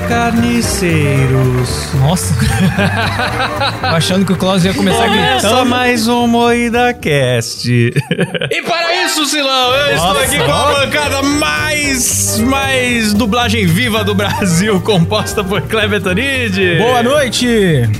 Carniceiros. Nossa. Achando que o Klaus ia começar Começa gritando. mais um Moída Cast. e para isso, Silão, eu estou aqui com a bancada mais, mais dublagem viva do Brasil, composta por Kleber Tanid. Boa noite.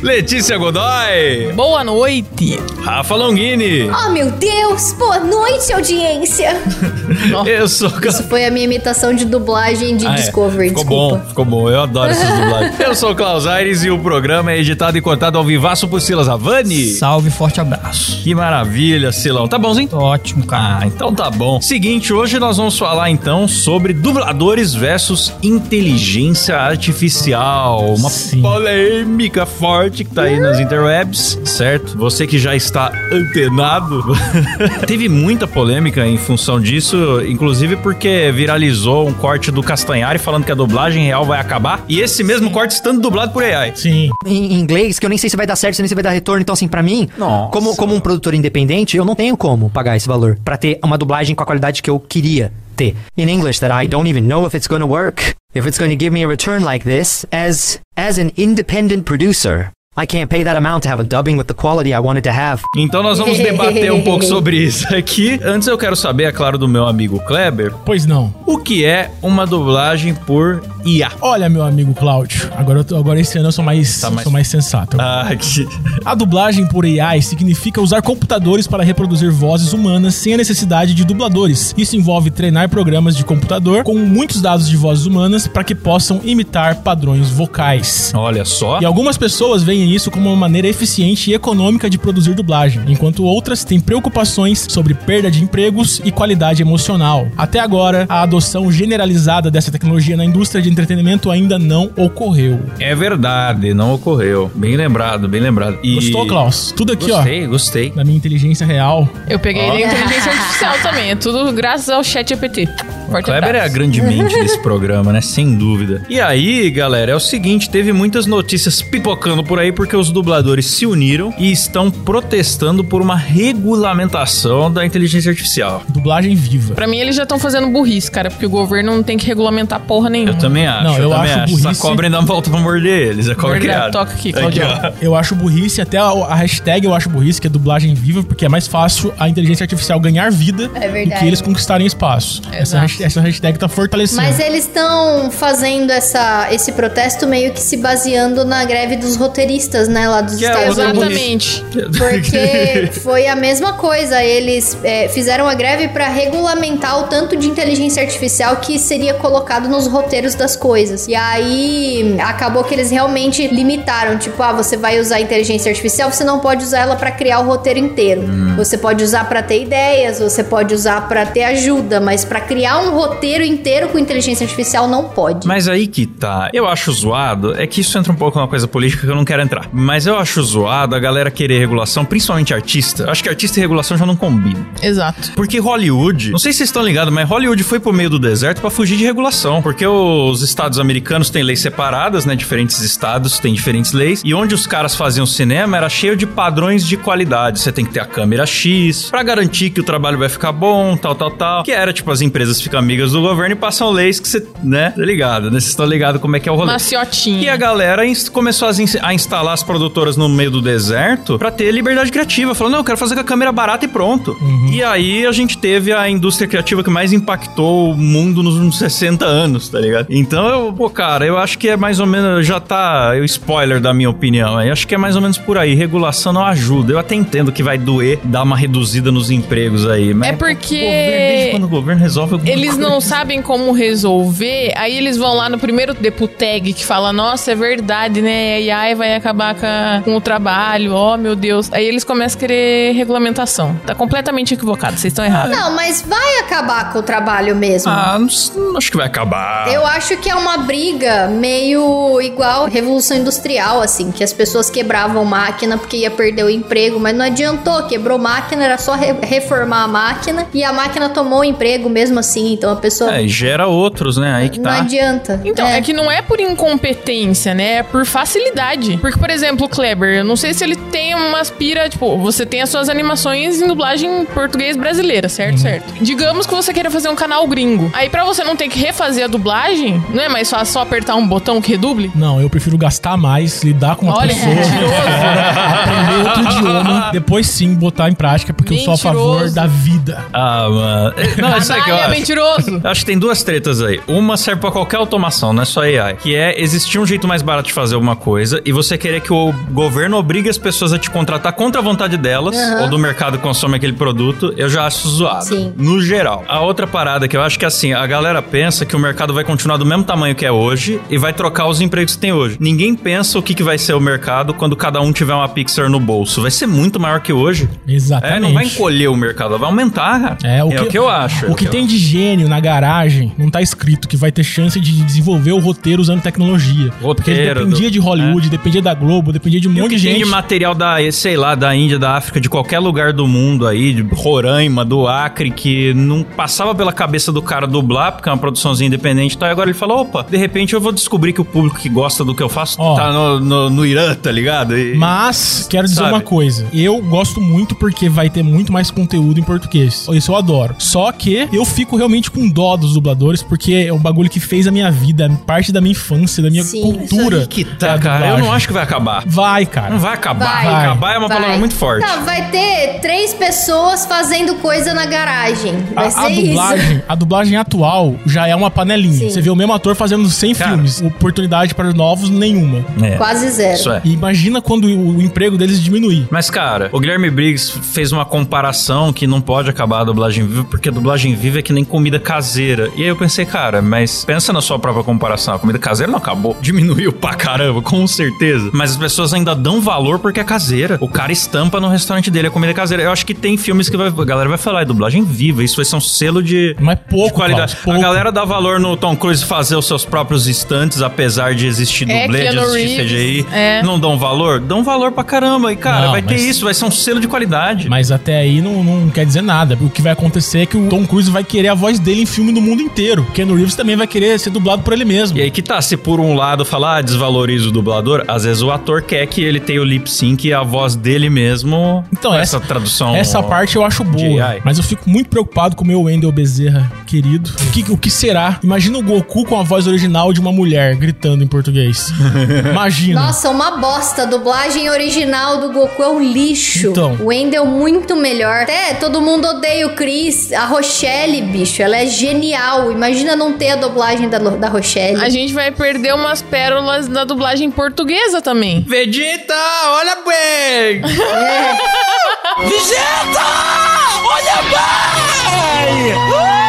Letícia Godoy. Boa noite. Rafa Longini. Oh, meu Deus! Boa noite, audiência! Eu sou... Isso foi a minha imitação de dublagem de Ah, é. Discovery, Ficou desculpa. bom, ficou bom. Eu adoro essas dublagens. Eu sou o Klaus Aires e o programa é editado e cortado ao vivaço por Silas Havani. Salve, forte abraço. Que maravilha, Silão. Tá bonzinho? Tô ótimo, cara. Ah, então tá bom. Seguinte, hoje nós vamos falar então sobre dubladores versus inteligência artificial. Uma Sim. polêmica forte que tá aí nas interwebs, certo? Você que já está antenado. Teve muita polêmica em função disso, inclusive porque viralizou um corte do Castanhari falando que a dublagem real vai acabar. E esse mesmo corte estando dublado por AI. Sim. em inglês, que eu nem sei se vai dar certo, se nem se vai dar retorno. Então, assim, pra mim, Nossa. como, como um produtor independente, eu não tenho como pagar esse valor pra ter uma dublagem com a qualidade que eu queria ter. In English, that I don't even know if it's gonna work, if it's gonna give me a return like this, as as an independent producer. I can't pay that amount to have a dubbing with the quality I wanted to have. Então nós vamos debater um pouco sobre isso aqui. Antes eu quero saber, é claro, do meu amigo Kleber, Pois não. o que é uma dublagem por IA. Olha, meu amigo Cláudio, agora, eu tô- agora esse ano eu sou mais, Tá mais- sou mais sensato. Ah, que... A dublagem por AI significa usar computadores para reproduzir vozes humanas sem a necessidade de dubladores. Isso envolve treinar programas de computador com muitos dados de vozes humanas para que possam imitar padrões vocais. Olha só. E algumas pessoas veem isso como uma maneira eficiente e econômica de produzir dublagem, enquanto outras têm preocupações sobre perda de empregos e qualidade emocional. Até agora, a adoção generalizada dessa tecnologia na indústria de entretenimento ainda não ocorreu. É verdade, não ocorreu. Bem lembrado, bem lembrado. E... Gostou, Klaus? Tudo aqui, Gostei, gostei. ó, na minha inteligência real. Eu peguei Ó. da inteligência artificial também. É tudo graças ao chat GPT. Forte Kleber é a grande mente desse programa, né? Sem dúvida. E aí, galera, é o seguinte: teve muitas notícias pipocando por aí porque os dubladores se uniram e estão protestando por uma regulamentação da inteligência artificial. Dublagem viva. Pra mim, eles já estão fazendo burrice, cara, porque o governo não tem que regulamentar porra nenhuma. Eu também acho. Não, eu também acho Essa burrice- cobra ainda volta pra morder eles. A cobra criada. toca aqui, Aqui, Claudio. ó. Eu acho burrice, até a, a hashtag eu acho burrice, que é dublagem viva, porque é mais fácil a inteligência artificial ganhar vida É do que eles conquistarem espaço. Essa, Exato. hasht- essa hashtag tá fortalecendo. Mas eles estão fazendo essa, esse protesto meio que se baseando na greve dos roteiristas, né, lá dos Que é Estados Unidos. Exatamente. Porque foi a mesma coisa. Eles é, fizeram a greve pra regulamentar o tanto de inteligência artificial que seria colocado nos roteiros das coisas. E aí acabou que eles realmente limitaram. Tipo, ah, você vai usar inteligência artificial, você não pode usar ela pra criar o roteiro inteiro. Hum. Você pode usar pra ter ideias, você pode usar pra ter ajuda, mas pra criar um roteiro inteiro com inteligência artificial não pode. Mas aí que tá. Eu acho zoado. É que isso entra um pouco numa coisa política que eu não quero entrar. Mas eu acho zoado a galera querer regulação, principalmente artista. Acho que artista e regulação já não combinam. Exato. Porque Hollywood, não sei se vocês estão ligados, mas Hollywood foi pro meio do deserto pra fugir de regulação. Porque os estados americanos têm leis separadas, né? Diferentes estados têm diferentes leis. E onde os caras faziam cinema era cheio de padrões de qualidade. Você tem que ter a câmera X pra garantir que o trabalho vai ficar bom, tal, tal, tal. Que era tipo as empresas ficam amigas do governo e passam leis que você, né? Tá ligado, né? Vocês estão ligados como é que é o rolê. E a galera começou a, ins- a instalar as produtoras no meio do deserto pra ter liberdade criativa. Falou, não, eu quero fazer com a câmera barata e pronto. E aí a gente teve a indústria criativa que mais impactou o mundo nos últimos 60 anos, tá ligado? Então, eu, pô, cara, eu acho que é mais ou menos, já tá o spoiler da minha opinião. Eu acho que é mais ou menos por aí. Regulação não ajuda. Eu até entendo que vai doer dar uma reduzida nos empregos aí. Mas É porque- o governo, desde quando o governo resolve alguma Eles coisa. não sabem como resolver, aí eles vão lá no primeiro deputeg que fala, nossa, é verdade, né? A AI vai acabar com, a- com o trabalho, ó meu Deus. Aí eles começam a querer regulamentação. Tá completamente equivocado, vocês estão errados. Não, mas vai acabar com o trabalho mesmo. Ah, não, não acho que vai acabar. Eu acho que é uma briga meio igual Revolução Industrial, assim, que as pessoas quebravam máquina porque ia perder o emprego, mas não adiantou, quebrou máquina, era só re- reformar a máquina e a máquina tomou o emprego mesmo assim Então a pessoa É, e gera outros, né? Aí que não tá. adianta. Então, é. que não é por incompetência, né? É por facilidade. Porque, por exemplo, o Kleber, eu não sei se ele tem uma aspira, tipo, você tem as suas animações em dublagem em português brasileira, certo? Certo. Digamos que você queira fazer um canal gringo. Aí, pra você não ter que refazer a dublagem, não é mais fácil só apertar um botão que reduble? Não, eu prefiro gastar mais, lidar com uma Olha, pessoa, mentiroso. aprender outro idioma, depois sim botar em prática, porque eu sou a favor Mentiroso. da vida. Ah, mano. Não, isso é que eu acho. mentiroso. Eu Acho que tem duas tretas aí. Uma serve pra qualquer automação, não é só AI. Que é existir um jeito mais barato de fazer alguma coisa e você querer que o governo obrigue as pessoas a te contratar contra a vontade delas Aham. ou do mercado que consome aquele produto, eu já acho zoado. Sim. No geral. A outra parada que eu acho que assim, a galera pensa que o mercado vai continuar do mesmo tamanho que é hoje e vai trocar os empregos que tem hoje. Ninguém pensa o que, que vai ser o mercado quando cada um tiver uma Pixar no bolso. Vai ser muito maior que hoje. Exatamente. É, não vai encolher o mercado, vai aumentar, cara. É, o, é que, o que eu acho. é O que tem de gênio na garagem não tá escrito que vai ter chance de desenvolver o roteiro usando tecnologia. Porque ele Roteiro dependia do- de Hollywood, dependia da Globo, dependia de um E monte de gente. de material da, sei lá, da Índia, da África, de qualquer lugar do mundo aí, de Roraima, do Acre, que não passava pela cabeça do cara dublar, porque é uma produçãozinha independente e tal. E agora ele falou, opa, de repente eu vou descobrir que o público que gosta do que eu faço Ó. tá no, no, no Irã, tá ligado? E- Mas, quero dizer Sabe? uma coisa. Eu gosto muito porque vai ter muito mais conteúdo em português. Isso eu adoro. Só que eu fico realmente com dó dos dubladores, porque é um bagulho que fez a minha vida, parte da minha infância, da minha Sim, cultura. Aí que é tá, a cara. Eu não acho que vai acabar. Vai, cara. Não vai acabar. Vai. Acabar é uma Vai. palavra muito forte. Tá, vai ter três pessoas fazendo coisa na garagem. Vai A, ser a dublagem, a dublagem atual já é uma panelinha. Sim. Você vê o mesmo ator fazendo 100 Cara. filmes. Oportunidade para novos, nenhuma. É, isso. Quase zero. Isso é. E imagina quando o, o emprego deles diminuir. Mas, cara, o Guilherme Briggs fez uma comparação que não pode acabar a dublagem viva, porque a dublagem viva é que nem comida caseira. E aí eu pensei, cara, mas pensa na sua própria comparação. A comida caseira não acabou. Diminuiu pra caramba, com certeza. Mas as pessoas ainda dão valor porque é caseira. O cara estampa no restaurante dele a comida caseira. Eu acho que tem filmes que vai- a galera vai falar, é dublagem viva. Isso vai ser um selo de. Mas pouco, de qualidade. Pouco. A galera dá valor no Tom Cruise fazer os seus próprios estantes, apesar de existir É, dublê, de Keanu existir Reeves, CGI. é. Não dão valor? Dão valor pra caramba. E, cara, Não, vai ter mas- isso, vai ser um selo de qualidade. Mas até aí não, não quer dizer nada. O que vai acontecer é que o Tom Cruise vai querer a voz dele em filme no mundo inteiro. Ken Reeves também vai querer ser dublado por ele mesmo. E aí que tá, se por um lado falar ah, desvaloriza o dublador, às vezes o ator quer que ele tenha o lip sync e a voz dele mesmo. Então, essa, essa tradução. Essa parte eu acho boa. Mas eu fico muito preocupado com o meu Wendel Bezerra, querido. O que, o que será? Imagina o Goku com a voz original de uma mulher gritando em português. Imagina. Nossa, uma bosta. A dublagem original do Goku é um lixo. Então. O Wendell muito melhor. Até todo mundo odeia o Chris. A Rochelle, bicho, ela é genial. Imagina não ter a dublagem da, da Rochelle. A gente vai perder umas pérolas da dublagem portuguesa também. Vegeta, olha bem! É.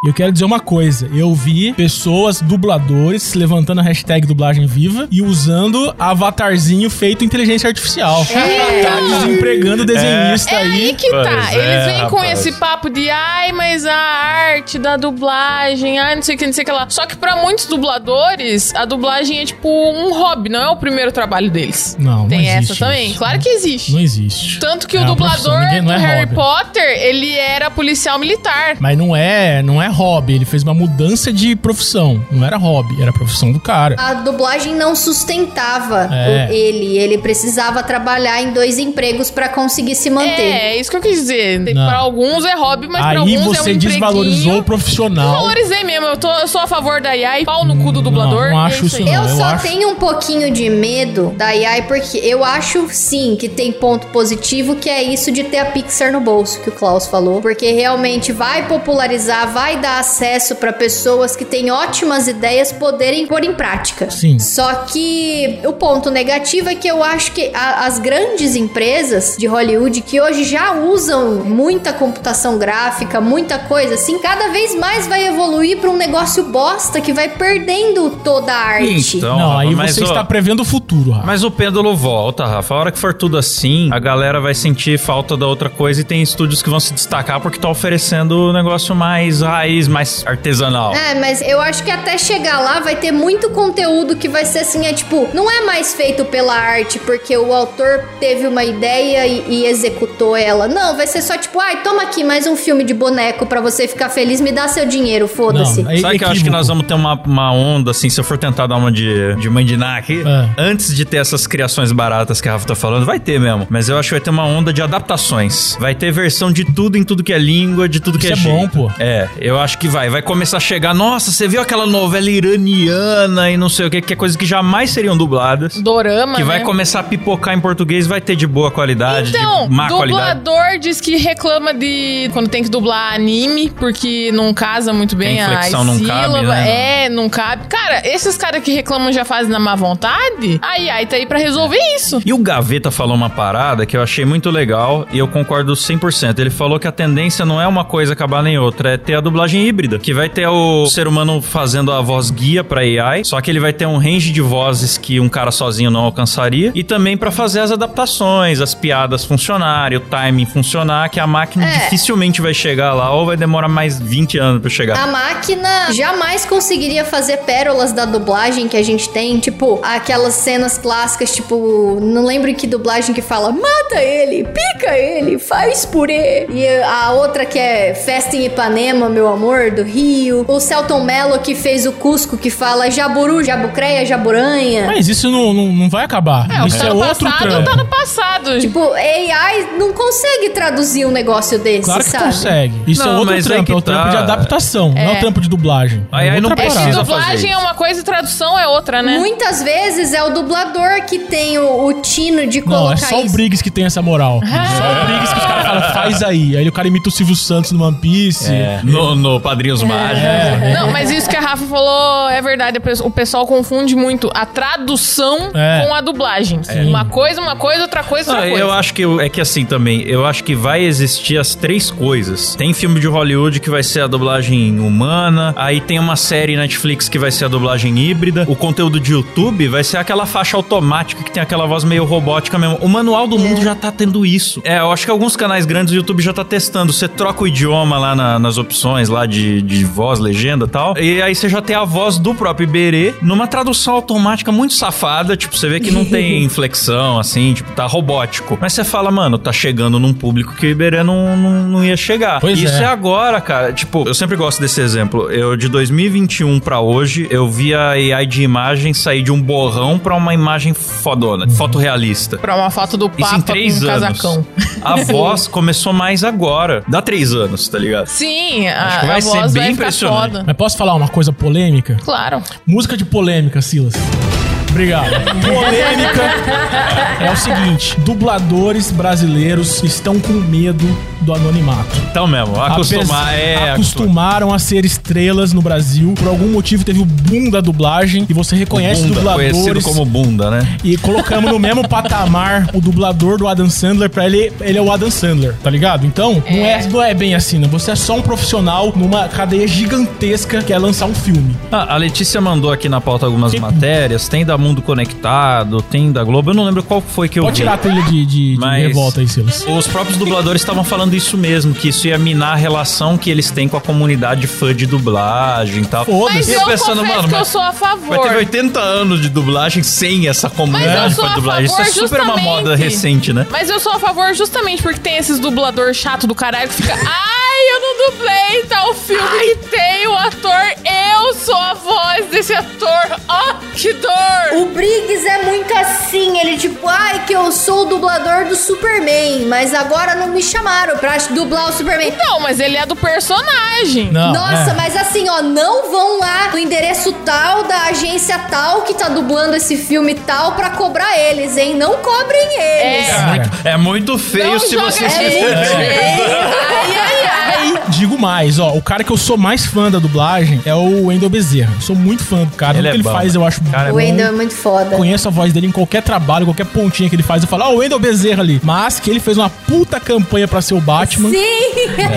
E eu quero dizer uma coisa. Eu vi pessoas, dubladores, levantando a hashtag dublagem viva e usando avatarzinho feito inteligência artificial. É. Tá desempregando desenhista É aí aí. que tá. Pois Eles é, vêm com rapaz. esse papo de ai, mas a arte da dublagem, ai, não sei o que, não sei o que lá. Só que pra muitos dubladores, a dublagem é tipo um hobby, não é o primeiro trabalho deles. Não, não Tem existe essa também. isso. Claro que existe. Não existe. Tanto que É o dublador não do é Harry hobby. Potter, ele era policial militar. Mas não é, não é hobby. Ele fez uma mudança de profissão. Não era hobby, era a profissão do cara. A dublagem não sustentava É. ele. Ele precisava trabalhar em dois empregos pra conseguir se manter. É, é isso que eu quis dizer. Não. Pra alguns é hobby, mas pra Aí alguns é um você desvalorizou o profissional. Valorizei mesmo. Eu, tô, eu sou a favor da AI, pau no cu do dublador. não e é acho isso não. Eu eu só acho- tenho um pouquinho de medo da AI porque eu acho sim que tem ponto positivo que é isso de ter a Pixar no bolso que o Klaus falou, porque realmente vai popularizar, vai dar acesso pra pessoas que têm ótimas ideias poderem pôr em prática. Sim. Só que o ponto negativo é que eu acho que a- as grandes empresas de Hollywood que hoje já usam muita computação gráfica, muita coisa assim, cada vez mais vai evoluir pra um negócio bosta que vai perdendo toda a arte. Então, não, aí mas, você ó, está prevendo o futuro, Rafa. Mas o pêndulo volta, Rafa. A hora que for tudo assim, a galera vai sentir falta da outra coisa e tem estúdios que vão se destacar porque tá oferecendo um negócio mais, ah, raiz, mais artesanal. É, mas eu acho que até chegar lá vai ter muito conteúdo que vai ser assim, é tipo, não é mais feito pela arte porque o autor teve uma ideia e, e executou ela. Não, vai ser só tipo, ai, toma aqui mais um filme de boneco pra você ficar feliz, me dá seu dinheiro, foda-se. Sabe que eu acho que equívoco. nós vamos ter uma, uma onda, assim, se eu for tentar dar uma de, de mandinar aqui, É. antes de ter essas criações baratas que a Rafa tá falando, vai ter mesmo. Mas eu acho que vai ter uma onda de adaptações. Vai ter versão de tudo em tudo que é língua, de tudo que Isso é é bom, jeito. pô. É, eu acho que vai. Vai começar a chegar, nossa, você viu aquela novela iraniana e não sei o que, que é coisa que jamais seriam dubladas. Dorama, Que vai né? começar a pipocar em português, vai ter de boa qualidade, Então, de má qualidade. dublador diz que reclama de quando tem que dublar anime, porque não casa muito bem Tem a inflexão, não sílaba. cabe, né? É, não cabe. Cara, esses caras que reclamam já fazem na má vontade, aí aí tá aí pra resolver isso. E o Gaveta falou uma parada que eu achei muito legal e eu concordo 100%. Ele falou que a tendência não é uma coisa acabar nem outra, é ter a dublagem híbrida, que vai ter o ser humano fazendo a voz guia pra AI, só que ele vai ter um range de vozes que um cara sozinho não alcançaria e também pra fazer as adaptações, as piadas funcionarem, o timing funcionar, que a máquina É. dificilmente vai chegar lá ou vai demorar mais 20 anos pra chegar. A máquina jamais conseguiria fazer pérolas da dublagem que a gente tem, tipo, aquelas cenas clássicas, tipo, não lembro em que dublagem que fala mata ele, pica ele, faz purê. E a outra que é Festa em Ipanema, meu amor, do Rio. O Celton Mello que fez o Cusco, que fala jaburu, jabucreia, jaburanha. Mas isso não, não, não vai acabar. É, o isso tá é outro passado, trampo. tá no passado. Tipo, AI não consegue traduzir um negócio desse, Claro que sabe? consegue. Isso Não, é outro trampo, que é o trampo tá. de adaptação, não é o trampo de dublagem. Aí- é aí não é precisa fazer dublagem é uma coisa e tradução é outra, né? Muitas vezes é o dublador que tem o, o tino de colocar Não, é só o isso. Briggs que tem essa moral. só o Briggs que os caras falam, faz aí. Aí o cara imita o Silvio Santos no One Piece. É, no, no Padrinhos Mágicos. É, Não, mas isso que a Rafa falou é verdade. O pessoal confunde muito a tradução É. com a dublagem. Uma coisa, uma coisa, outra coisa, outra Ah, coisa. eu acho que é que assim também, eu acho que vai existir as três coisas. Tem filme de Hollywood que vai ser a dublagem humana, aí tem uma série Netflix que vai ser a dublagem híbrida, o conteúdo de YouTube vai ser aquela faixa automática que tem aquela voz meio robótica mesmo. O manual do mundo já tá tendo isso. É, eu acho que alguns canais grandes do YouTube já tá testando. Você troca o idioma lá na- nas opções lá de, de voz, legenda e tal, e aí você já tem a voz do próprio Iberê numa tradução automática muito safada, tipo, você vê que não tem inflexão, assim, tipo, tá robótico. Mas você fala, mano, tá chegando num público que o Iberê não, não, não ia chegar. Pois Isso é. é. agora, cara. Tipo, eu sempre gosto desse exemplo. Eu, de 2021 pra hoje, eu vi a AI de imagem sair de um borrão pra uma imagem fodona, fotorrealista. Pra uma foto do Isso Papa em com três um anos. casacão. A voz começou mais agora. Dá três anos, tá ligado? Sim, Acho a, vai a ser bem vai impressionante. foda. Mas posso falar uma coisa polêmica? Claro. Música de polêmica, Silas. Obrigado. Polêmica é o seguinte: dubladores brasileiros estão com medo do anonimato. Então mesmo, acostumar é. acostumar. acostumaram a ser estrelas no Brasil. Por algum motivo teve o boom da dublagem e você reconhece Bunda, dubladores. conhecido como bunda, né? E colocamos no mesmo patamar o dublador do Adam Sandler pra ele, ele é o Adam Sandler, tá ligado? Então, não, é, não é bem assim, né? Você é só um profissional numa cadeia gigantesca que é lançar um filme. Ah, a Letícia mandou aqui na pauta algumas Que- matérias. Tem da Mundo Conectado, tem da Globo. Eu não lembro qual foi que eu Pode vi. tirar a trilha de, de- de revolta aí, Silas. Os próprios dubladores estavam falando isso mesmo, que isso ia minar a relação que eles têm com a comunidade fã de dublagem e tal. Mas Foda-se. E eu eu pensando, mano, que eu sou a favor. Vai ter 80 anos de dublagem sem essa comunidade fã de dublagem. Isso é super uma moda recente, né? Mas eu sou a favor justamente porque tem esses dublador chato do caralho que fica. Ai, eu não dublei tal filme que tem o ator. Eu sou a voz desse ator. Ó, que dor! O Briggs é muito assim, ele tipo, ai que eu sou o dublador do Superman, mas agora não me chamaram pra dublar o Superman. Não, mas ele é do personagem. Não, Nossa, é. mas assim, ó, não vão lá no endereço tal da agência tal que tá dublando esse filme tal pra cobrar eles, hein? Não cobrem eles. É. Cara, É muito feio Não se você é se muito feio. Ai, ai, ai. Digo mais, ó, o cara que eu sou mais fã da dublagem é o Wendel Bezerra. Eu sou muito fã do cara. Ele Tudo que é ele bom, faz né? eu acho Cara, é O bom. Wendel é muito foda. Conheço a voz dele em qualquer trabalho, qualquer pontinha que ele faz. Eu falo, ó, o Wendel Bezerra ali. Mas que ele fez uma puta campanha pra ser o Batman. Sim!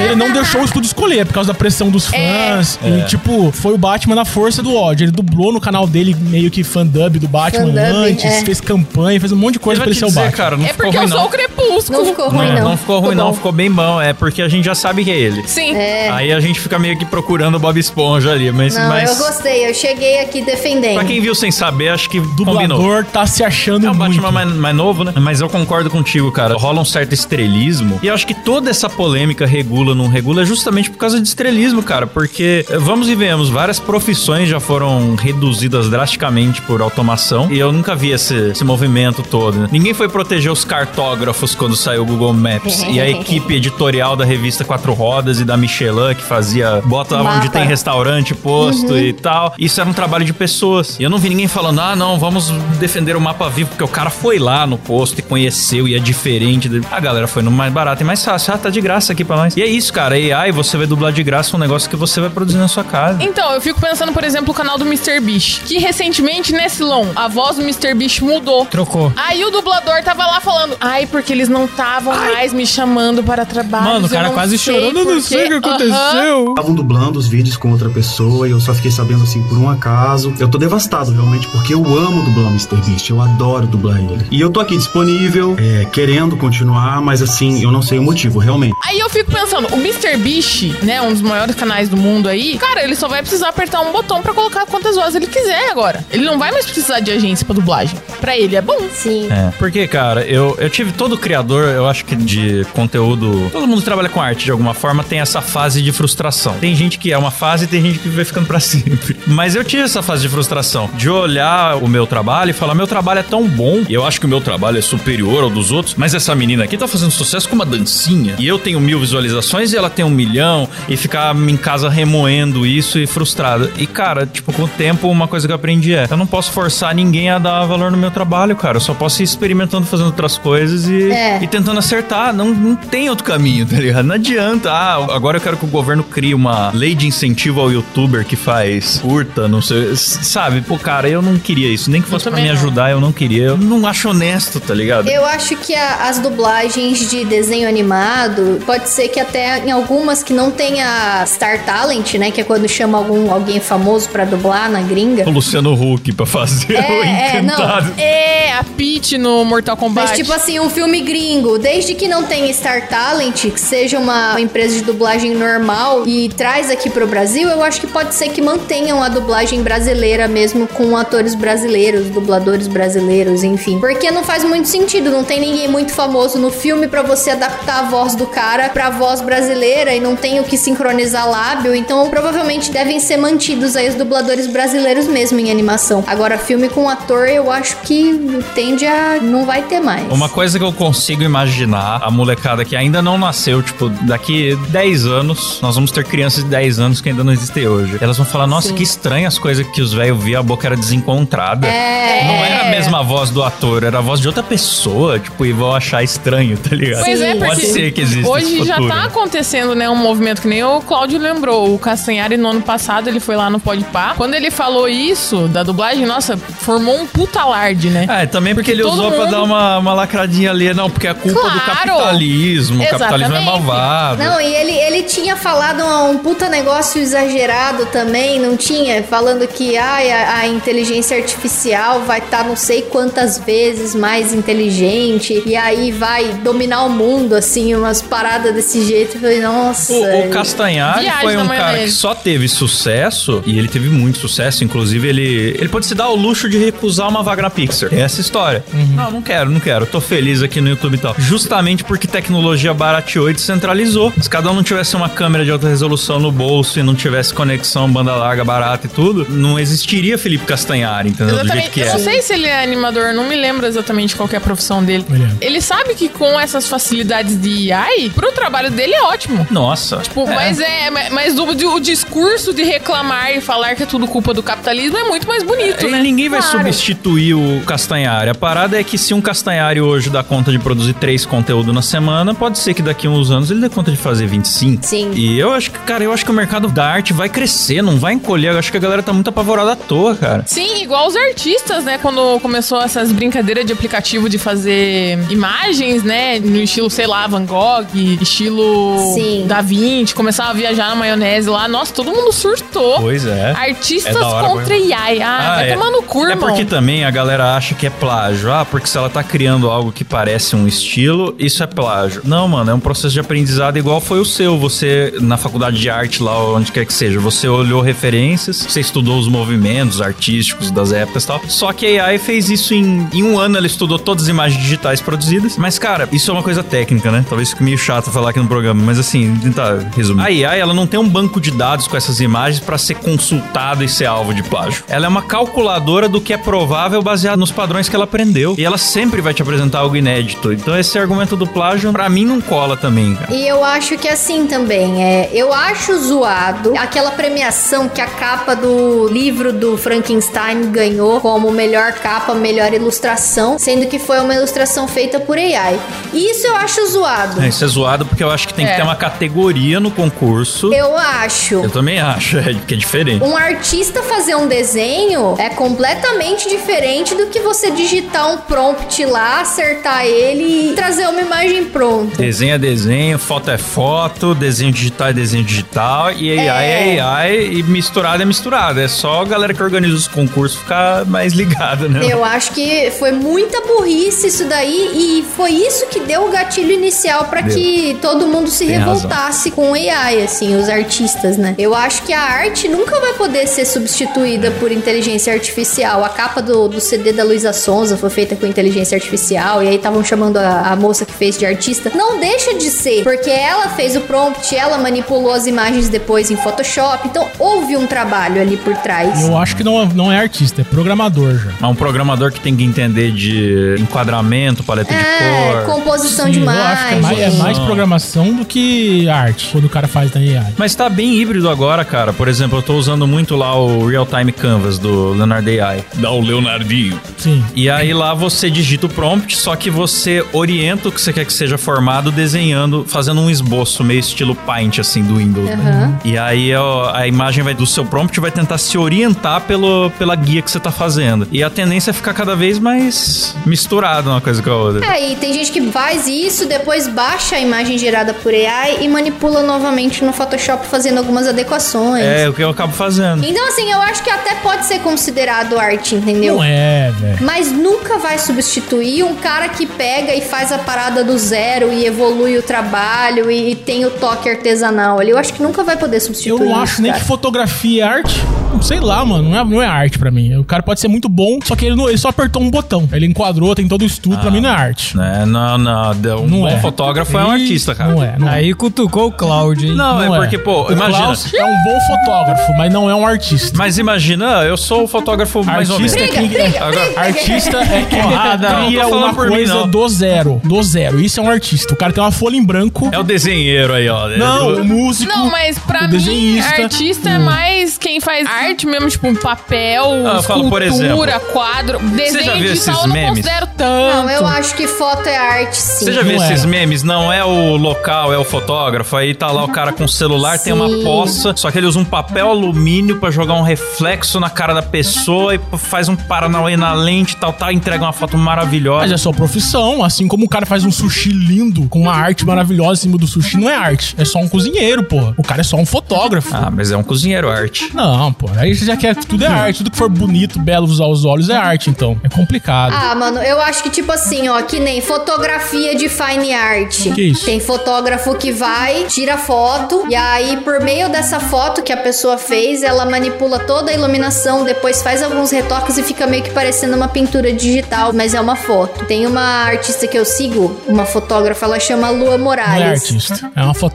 Ele não deixou o estúdio escolher por causa da pressão dos fãs. É. E, tipo, foi o Batman na força do ódio. Ele dublou no canal dele meio que fandub do Batman Fandub, antes, é. fez campanha, fez um monte de coisa pra ele ser o Batman. cara, não É ficou porque ruim eu sou não. o crepúsculo. Não ficou ruim, Não, não. não ficou ruim, Ficou não. bom. Ficou bem bom. É porque a gente já sabe que é ele. Sim, É. Aí a gente fica meio que procurando o Bob Esponja ali, mas... Não, mas eu gostei. Eu cheguei aqui defendendo. Pra quem viu sem saber, acho que combinou. Dublador tá se achando É o muito. Batman mais, mais novo, né? Mas eu concordo contigo, cara. Rola um certo estrelismo. E eu acho que toda essa polêmica regula, não regula, é justamente por causa de estrelismo, cara. Porque, eh, vamos e vemos, várias profissões já foram reduzidas drasticamente por automação. E eu nunca vi esse, esse movimento todo. né? Ninguém foi proteger os cartógrafos quando saiu o Google Maps. e a equipe editorial da revista Quatro Rodas e da Michelin, que fazia bota Mapa. onde tem restaurante, posto e tal. Isso era um trabalho de pessoas. E eu não vi ninguém falando, ah, não, vamos defender o mapa vivo, porque o cara foi lá no posto e conheceu e é diferente. A galera foi no mais barato e mais fácil. Ah, tá de graça aqui pra nós. E é isso, cara. AI, você vai dublar de graça um negócio que você vai produzir na sua casa. Então, eu fico pensando, por exemplo, o canal do Mr. Beast, que recentemente, nesse long, a voz do Mr. Beast mudou. Trocou. Aí o dublador tava lá falando, ai, porque eles não estavam mais me chamando para trabalho. Mano, o cara quase chorando, eu não sei que aconteceu. Estavam dublando os vídeos com outra pessoa e eu só fiquei sabendo assim por um acaso. Eu tô devastado realmente porque eu amo dublar o Mr. Beast, eu adoro dublar ele. E eu tô aqui disponível, é, querendo continuar, mas assim, eu não sei o motivo, realmente. Aí eu fico pensando, o Mr. Beast, né, um dos maiores canais do mundo aí, cara, ele só vai precisar apertar um botão pra colocar quantas vozes ele quiser agora. Ele não vai mais precisar de agência pra dublagem. Pra ele é bom. Sim. É, porque, cara, eu, eu tive todo criador, eu acho que de conteúdo. Todo mundo que trabalha com arte de alguma forma tem essa fase de frustração. Tem gente que é uma fase e tem gente que vai ficando pra sempre. Mas eu tive essa fase de frustração, de olhar o meu trabalho e falar: meu trabalho é tão bom, e eu acho que o meu trabalho é superior ao dos outros, mas essa menina aqui tá fazendo sucesso com uma dancinha. E eu tenho mil visualizações e ela tem um milhão, e ficar em casa remoendo isso e frustrado. E, cara, tipo, com o tempo, uma coisa que eu aprendi é: eu não posso forçar ninguém a dar valor no meu trabalho, cara. Eu só posso ir experimentando, fazendo outras coisas e, É. e tentando acertar. Não, não tem outro caminho, tá ligado? Não adianta. Ah, agora eu quero que o governo crie uma lei de incentivo ao youtuber que faz curta, não sei. Sabe? Pô, cara, eu não queria isso. Nem que fosse pra me não. ajudar, eu não queria. Eu não acho honesto, tá ligado? Eu acho que a- as dublagens de desenho animado, pode ser que até em algumas que não tenha Star Talent, né? Que é quando chama algum, alguém famoso pra dublar na gringa. O Luciano Huck pra fazer É, o é, não. encantado. É, a Peach no Mortal Kombat. Mas, tipo assim, um filme gringo, desde que não tenha Star Talent, que seja uma empresa de dublagem normal e traz aqui pro Brasil, eu acho que pode ser que mantenham a dublagem brasileira mesmo com atores brasileiros, dubladores brasileiros, enfim. Porque não faz muito sentido, não tem ninguém muito famoso no filme pra você adaptar a voz do cara pra voz brasileira e não tem o que sincronizar lábio, então provavelmente devem ser mantidos aí os dubladores brasileiros mesmo em animação. Agora, filme com ator, eu acho que tende a não vai ter mais. Uma coisa que eu consigo imaginar, a molecada que ainda não nasceu, tipo, daqui 10 anos, nós vamos ter crianças de 10 anos que ainda não existem hoje. Elas vão falar, nossa, que estranho as coisas que os velhos viam, a boca era desencontrada. É. Não era a mesma voz do ator, era a voz de outra pessoa, tipo, e vão achar estranho, tá ligado? Pois é, Sim. porque Pode ser que exista hoje esse já tá acontecendo, né, um movimento que nem o Cláudio lembrou. O Castanhari, no ano passado, ele foi lá no Podpah. Quando ele falou isso, da dublagem, nossa, formou um puta alarde, né? É, também porque, ele todo usou pra mundo- dar uma, uma lacradinha ali, não, porque é culpa do Claro. capitalismo, o capitalismo é malvado. Não, e ele, ele tinha falado um, um puta negócio exagerado também, não tinha? Falando que ai, a, a inteligência artificial vai estar não sei quantas vezes mais inteligente e aí vai dominar o mundo, assim, umas paradas desse jeito. Eu falei, nossa. O, o Castanhari foi um cara que só teve sucesso, e ele teve muito sucesso, inclusive ele, ele pode se dar o luxo de recusar uma vaga na Pixar. É essa história. Não, não quero, não quero. Tô feliz aqui no YouTube e tal. Justamente porque tecnologia barateou e descentralizou. Se cada um não tivesse uma câmera de alta resolução no bolso e não tivesse conexão banda larga barata e tudo, não existiria Felipe Castanhari, entendeu? Do jeito Exatamente. que Eu é. não sei se ele é animador, não me lembro exatamente qual que é a profissão dele. Ele é. Ele sabe que com essas facilidades de AI, pro trabalho dele é ótimo. Nossa. Tipo, É. mas é. Mas o, o discurso de reclamar e falar que é tudo culpa do capitalismo é muito mais bonito, E né? ninguém vai Claro. substituir o Castanhari. A parada é que se um Castanhari hoje dá conta de produzir três conteúdos na semana, pode ser que daqui a uns anos ele dê conta de fazer 25. Sim. E eu acho que, cara, eu acho que o mercado da arte vai crescer, não vai encolher. Eu acho que a galera tá muito apavorada à toa, cara. Sim, igual os artistas, né? Quando começou essas brincadeiras de aplicativo de fazer imagens, né? No estilo, sei lá, Van Gogh, estilo Sim. Da Vinci, começava a viajar na maionese lá. Nossa, todo mundo surtou. Pois é. Artistas É hora, contra AI. Ah, vai é. tomar no cu, É irmão. porque também a galera acha que é plágio. Ah, porque se ela tá criando algo que parece um estilo, isso é plágio. Não, mano, é um processo de aprendizado igual foi o seu. Você, na faculdade de arte lá, onde quer que seja, você olhou referências, você estudou os movimentos artísticos das épocas e tal. Só que a AI fez isso em, em um ano, ela estudou todas as imagens digitais produzidas. Mas, cara, isso é uma coisa técnica, né? Talvez fique meio chato falar aqui no programa, mas assim, tentar resumir. A AI, ela não tem um banco de dados com essas imagens para ser consultada e ser alvo de plágio. Ela é uma calculadora do que é provável baseado nos padrões que ela aprendeu. E ela sempre vai te apresentar algo inédito. Então esse argumento do plágio, pra mim, não cola também, cara. E eu acho que assim também, é, eu acho zoado aquela premiação que a capa do livro do Frankenstein ganhou como melhor capa, melhor ilustração, sendo que foi uma ilustração feita por AI. Isso eu acho zoado. É, isso é zoado porque eu acho que tem que É. ter uma categoria no concurso. Eu acho. Eu também acho, é, que é diferente. Um artista fazer um desenho é completamente diferente do que você digitar um prompt lá, acertar ele e trazer uma imagem pronta. Desenho é desenho, foto é foto, desenho digital é desenho digital, e AI é, É. AI, e misturado é misturado. É só a galera que organiza os concursos ficar mais ligada, né? Eu acho que foi muita burrice isso daí e foi isso que deu o gatilho inicial pra Deu. que todo mundo se Tem revoltasse com AI, assim, os artistas, né? Eu acho que a arte nunca vai poder ser substituída por inteligência artificial. A capa do, do CD da Luísa Sonza foi feita com inteligência artificial e aí estavam chamando a, a moça que fez de artista. Não deixa de ser, porque ela fez o prompt, ela manipulou as imagens depois em Photoshop, então houve um trabalho ali por trás. Eu acho que não, não é artista, é programador já. Mas um programador que tem que entender de enquadramento, paleta de É, cor. composição Sim, de eu acho que é mais, é mais programação do que arte, quando o cara faz na AI. Mas tá bem híbrido agora, cara. Por exemplo, eu tô usando muito lá o Real Time Canvas do Leonardo AI. Dá o Leonardinho. Sim. E aí lá você digita o prompt, só que você orienta o que você quer que seja formado desenhando, fazendo um esboço meio estilo Paint, assim, do Windows. né? Aham. E aí ó, a imagem vai, do seu prompt vai tentar se orientar pelo, pela guia que você tá fazendo. E a tendência é ficar cada vez mais misturado uma coisa com a outra. É, e tem gente que faz isso, depois baixa a imagem gerada por AI e manipula novamente no Photoshop fazendo algumas adequações. É, o que eu acabo fazendo. Então, assim, eu acho que até pode ser considerado arte, entendeu? Não é, velho. Mas nunca vai substituir um cara que pega e faz a parada do zero e evolui o trabalho e, e tem o toque artesanal ali. Eu acho que nunca vai poder Eu substituir não acho isso, nem cara. que fotografia é arte. Sei lá, mano. Não é, não é arte pra mim. O cara pode ser muito bom, só que ele, não- ele só apertou um botão. Ele enquadrou, tem todo o estudo. Pra mim não é arte. Né? Não, não. Um Não bom é. fotógrafo é um artista, cara. Não é. Não é. Aí cutucou o Cláudio, hein? Não, Não é porque, pô, O imagina. Klaus é um bom fotógrafo, mas não é um artista. Mas imagina, eu sou o fotógrafo mais ou menos. Artista é quem Briga, Agora- briga. Artista é quem Porrada, não tô cria uma mim, coisa do zero. Do zero. Isso é um artista. O cara tem uma folha em branco. É o desenheiro aí, ó. Não, o músico. Não, mas pra o mim, artista é mais quem faz arte mesmo, tipo um papel, Ah, eu falo, por escultura, exemplo, quadro. Desenho já viu digital esses eu não memes? considero tanto. Não, eu acho que foto é arte, sim. Você já viu Não esses era. memes? Não é o local, é o fotógrafo. Aí tá lá o cara com o celular, tem uma Sim. poça, só que ele usa um papel alumínio pra jogar um reflexo na cara da pessoa e faz um paranauê na lente e tal, tal, entrega uma foto maravilhosa. Mas é só profissão. Assim como o cara faz um sushi lindo, com uma arte maravilhosa em cima do sushi, não é arte. É só um cozinheiro, porra. O cara é só um fotógrafo. Ah, mas é um cozinheiro arte. Não, pô. Aí você já quer que tudo é arte. Tudo que for bonito, belo aos olhos é arte, então. É complicado. Ah, mano, eu acho que tipo assim, ó, que nem fotografia de fine art. Que isso? Tem fotógrafo que vai, tira foto, e aí por meio dessa foto que a pessoa fez, ela manipula toda a iluminação, depois faz alguns retoques e fica meio que parecendo uma pintura digital, mas é uma foto. Tem uma artista que eu sigo, uma fotógrafa, ela chama Lua Não é artista. É uma fotógrafa.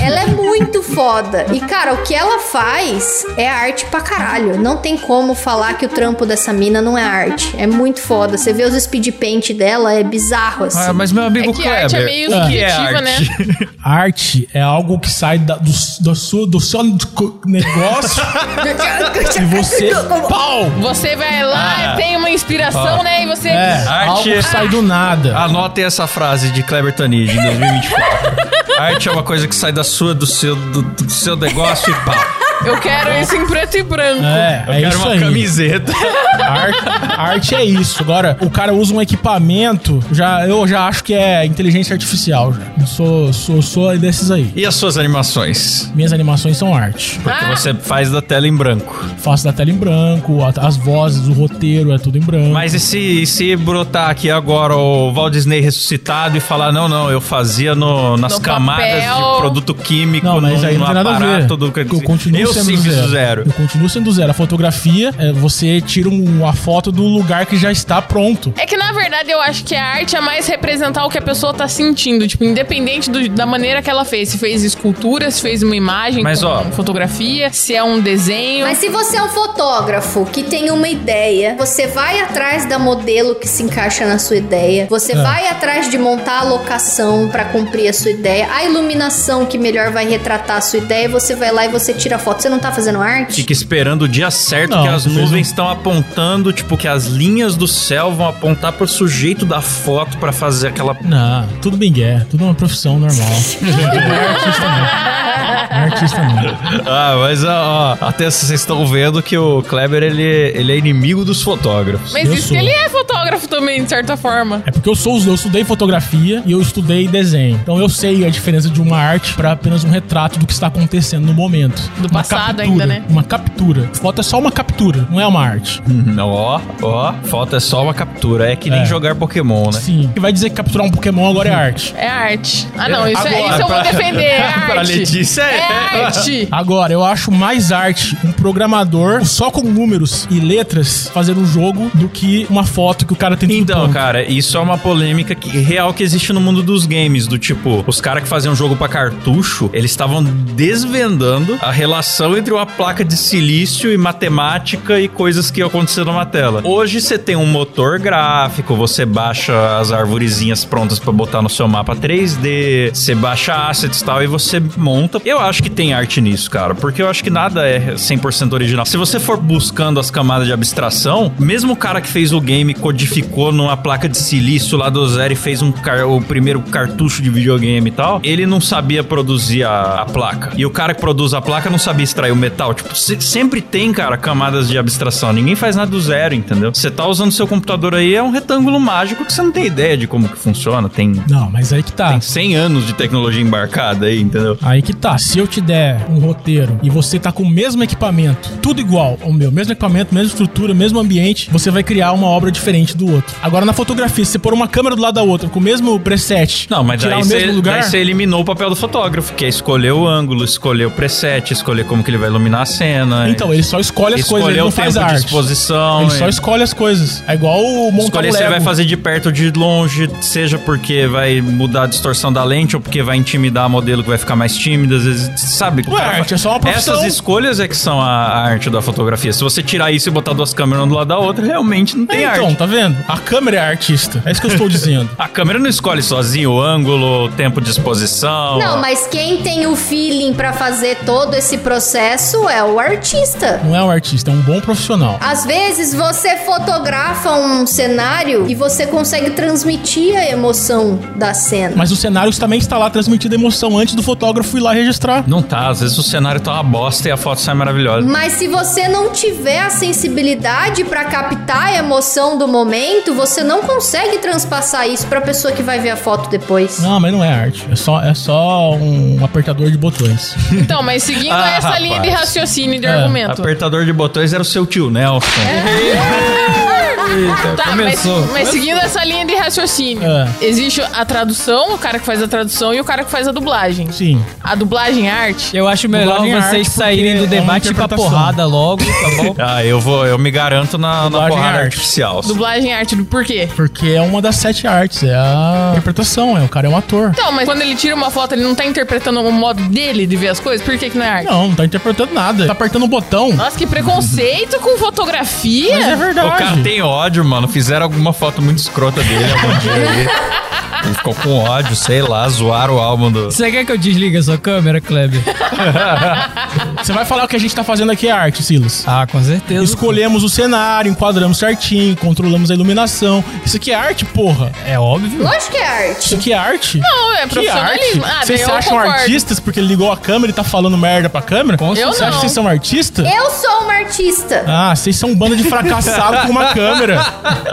Ela é muito foda. E, cara, o que ela faz é arte pra caralho. Não tem como falar que o trampo dessa mina não é arte. É muito foda. Você vê os speed paint dela, é bizarro, assim. Ah, mas meu amigo É que arte é Kleber, meio o que é subjetiva, arte? Arte é algo que sai da- do, do, seu, do seu negócio e você. Pau! Você vai lá, Ah. tem uma inspiração, né? E você. É, Arte algo é- que sai do nada. Anotem essa frase de Kleber Tanid em 2024. Arte é uma coisa que sai da sua, do seu, do, do seu negócio e pá. Eu quero isso em preto e branco. É, Eu é quero isso uma aí. camiseta. Arte, arte é isso. Agora, o cara usa um equipamento, já, eu já acho que é inteligência artificial. Já. Eu sou, sou, sou desses aí. E as suas animações? Minhas animações são arte. Porque Ah. você faz da tela em branco. Faço da tela em branco, a- as vozes, o roteiro, é tudo em branco. Mas e se, e se brotar aqui agora o Walt Disney ressuscitado e falar, não, não, eu fazia no, nas No camadas papel. de produto químico, Não, mas no, aí não no tem nada a ver. aparato do... Eu continuo eu sendo sim fiz zero. zero. Eu continuo sendo zero. A fotografia, é, você tira um- uma foto do lugar que já está pronto. É que na verdade eu acho que a arte é mais representar o que a pessoa tá sentindo, tipo, independente do- da maneira que ela fez. Se fez escultura, se fez uma imagem Mas, ó, fotografia, se é um desenho. Mas se você é um fotógrafo que tem uma ideia, você vai atrás da modelo que se encaixa na sua ideia, você vai atrás de montar a locação pra cumprir a sua ideia, a iluminação que melhor vai retratar a sua ideia, você vai lá e você tira a foto. Você não tá fazendo arte? Fica esperando o dia certo Não, que as nuvens estão apontando, tipo, que as linhas do céu vão apontar pro sujeito da foto pra fazer aquela... Não, tudo bem é, tudo uma profissão normal. é artista não. É. Ah, mas ó, ó, até vocês estão vendo que o Kleber, ele, ele é inimigo dos fotógrafos. Mas Eu isso sou. que ele é fotógrafo também, de certa forma. É porque eu sou eu estudei fotografia e eu estudei desenho. Então eu sei a diferença de uma arte para apenas um retrato do que está acontecendo no momento. Do Uma passado captura, ainda, né? Uma captura. Foto é só uma captura, não é uma arte. Não, ó, ó, foto é só uma captura. É que nem É. jogar Pokémon, né? Sim. Que vai dizer que capturar um Pokémon agora é arte. É arte. Ah, não, isso, é, Agora, isso eu vou pra- defender. É arte. pra Letícia, é. É arte. Agora, eu acho mais arte um programador só com números e letras fazer um jogo do que uma foto que o cara tem Então, pronto. cara, isso é uma polêmica que, real que existe no mundo dos games, do tipo, os caras que faziam jogo pra cartucho, eles estavam desvendando a relação entre uma placa de silício e matemática e coisas que aconteceram numa tela. Hoje você tem um motor gráfico, você baixa as arvorezinhas prontas pra botar no seu mapa 3D, você baixa assets e tal e você monta. Eu acho que tem arte nisso, cara, porque eu acho que nada é 100% original. Se você for buscando as camadas de abstração, mesmo o cara que fez o game codificou numa placa de silício lá do zero e fez um o primeiro cartucho de videogame e tal, ele não sabia produzir a, a placa. E o cara que produz a placa não sabia extrair o metal. Tipo, se- sempre tem, cara, camadas de abstração. Ninguém faz nada do zero, entendeu? Você tá usando seu computador aí, é um retângulo mágico que você não tem ideia de como que funciona. Tem, Não, mas aí que tá. tem 100 anos de tecnologia embarcada aí, entendeu? Aí que tá. Se eu te der um roteiro e você tá com o mesmo equipamento, tudo igual ao meu, mesmo equipamento, mesma estrutura, mesmo ambiente, você vai criar uma obra diferente do outro. Agora na fotografia, se você pôr uma câmera do lado da outra com o mesmo preset, Não, mas tirar daí você, mesmo lugar, daí você eliminou o papel do fotógrafo, que é escolher o ângulo, escolher o preset, escolher como que ele vai iluminar a cena. então ele só escolhe as coisas, ele não o faz tempo de arte. exposição. Ele só e- escolhe as coisas. É igual o montar Escolher um se Lego. vai fazer de perto ou de longe, seja porque vai mudar a distorção da lente ou porque vai intimidar a modelo que vai ficar mais tímida, às vezes, sabe? Ué, cara arte é só uma profissão. Essas escolhas é que são a, a arte da fotografia. Se você tirar isso e botar duas câmeras uma do lado da outra, realmente não tem É, então, arte. tá vendo? A câmera é artista. É isso que eu estou dizendo. A câmera não escolhe sozinho o ângulo, o tempo de exposição. Não, mas quem tem o feeling pra fazer todo esse processo é o artista. Não é um artista, é um bom profissional. Às vezes você fotografa um cenário e você consegue transmitir a emoção da cena. Mas o cenário também está lá transmitindo emoção antes do fotógrafo ir lá registrar. Não tá, às vezes o cenário tá uma bosta e a foto sai maravilhosa. Mas se você não tiver a sensibilidade pra captar a emoção do momento, você não consegue transpassar isso pra pessoa que vai ver a foto depois. Não, mas não é arte. É só, é só um apertador de botões. Então, mas seguindo Ah, essa linha de rapaz. raciocínio de É, argumento. Apertador de botões era o seu tio, né, Nelson. Tá, mas, Começou. mas seguindo essa linha de raciocínio, É. existe a tradução, o cara que faz a tradução e o cara que faz a dublagem. Sim. A dublagem é arte. Eu acho melhor Dublagem é vocês saírem do é debate pra interpretação. porrada logo, tá bom? Ah, eu vou, eu me garanto na, na Dublagem porrada é arte. artificial. Dublagem é arte. Por quê? Porque é uma das sete artes. É a interpretação. É, o cara é um ator. Então, mas quando ele tira uma foto, ele não tá interpretando o modo dele de ver as coisas? Por que, que não é arte? Não, não tá interpretando nada. Tá apertando um botão. Nossa, que preconceito com fotografia. Mas é verdade. O cara tem ódio, mano. Fizeram alguma foto muito escrota dele algum dia aí. Ele ficou com ódio, sei lá, zoaram o álbum do. Você quer que eu desligue a sua câmera, Kleber? Você vai falar o que a gente tá fazendo aqui é arte, Silas. Ah, com certeza. Escolhemos o cenário, enquadramos certinho, controlamos a iluminação. Isso aqui é arte, porra. É óbvio. Lógico que é Isso arte. aqui é arte? Não, é profissionalismo. Ah, Vocês se acham concordo. artistas porque ele ligou a câmera e tá falando merda pra câmera? Eu Você acha não. que vocês são artistas? Eu sou uma artista. Ah, vocês são um bando de fracassados com uma câmera.